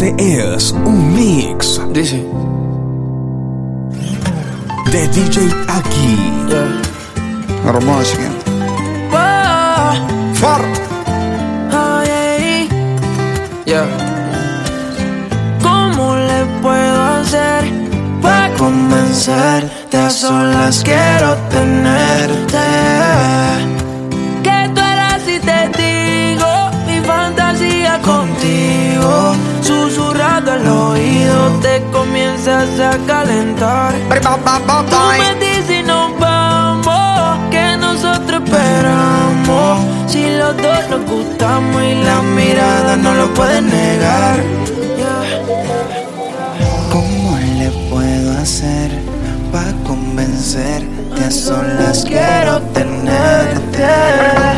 Es un mix. Dice. De DJ aquí. Oh. Oh, yeah. Hermoso. Wow. Yeah. ¿Cómo le puedo hacer para comenzar? a solas quiero tenerte al oído te comienzas a calentar. Tú me dices nos vamos, que nosotros esperamos. Si los dos nos gustamos y la mirada no lo pueden negar. ¿Cómo le puedo hacer para convencerte? A solas quiero tenerte.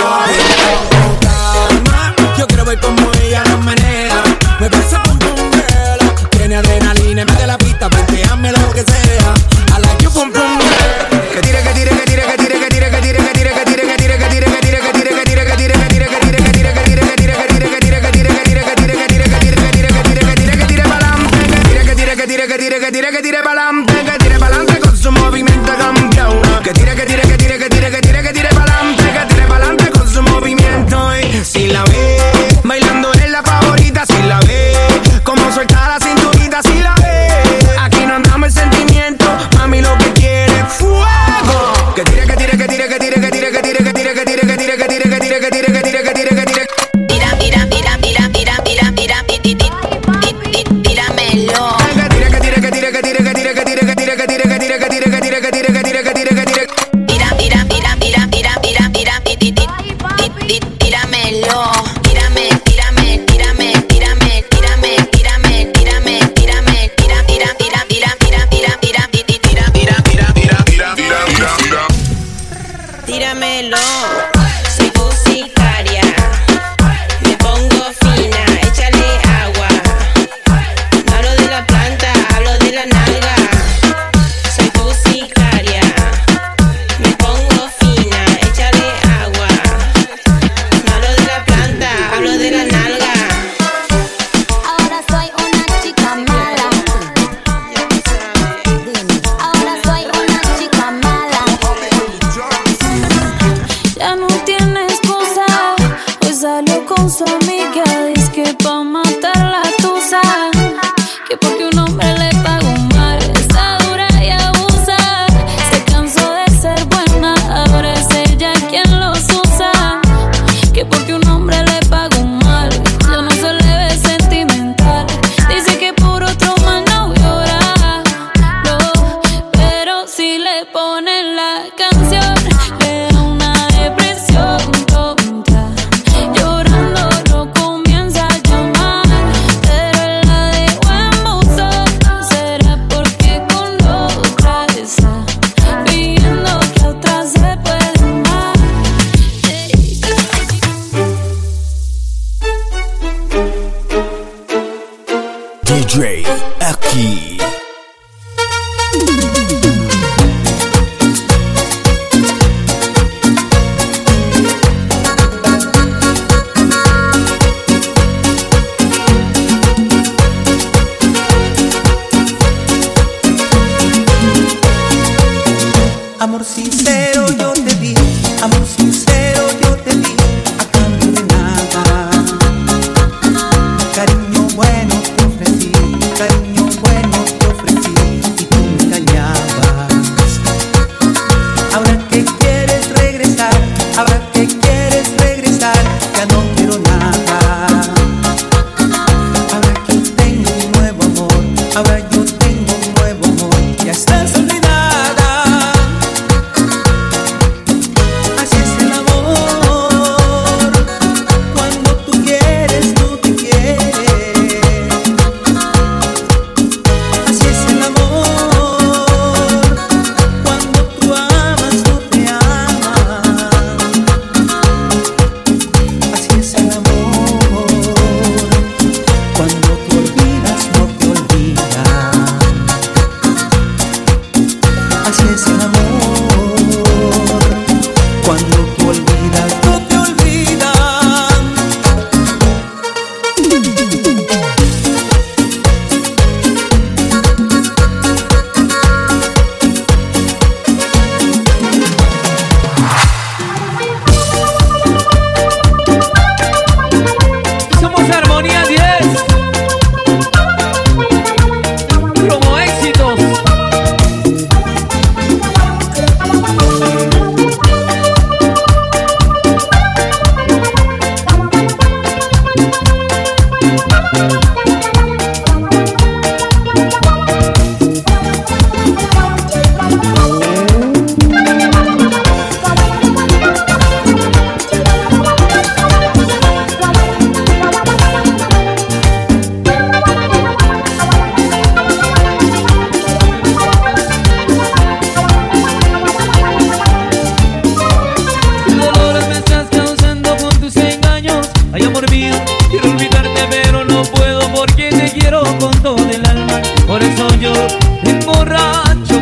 tíramelo.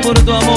Por tu.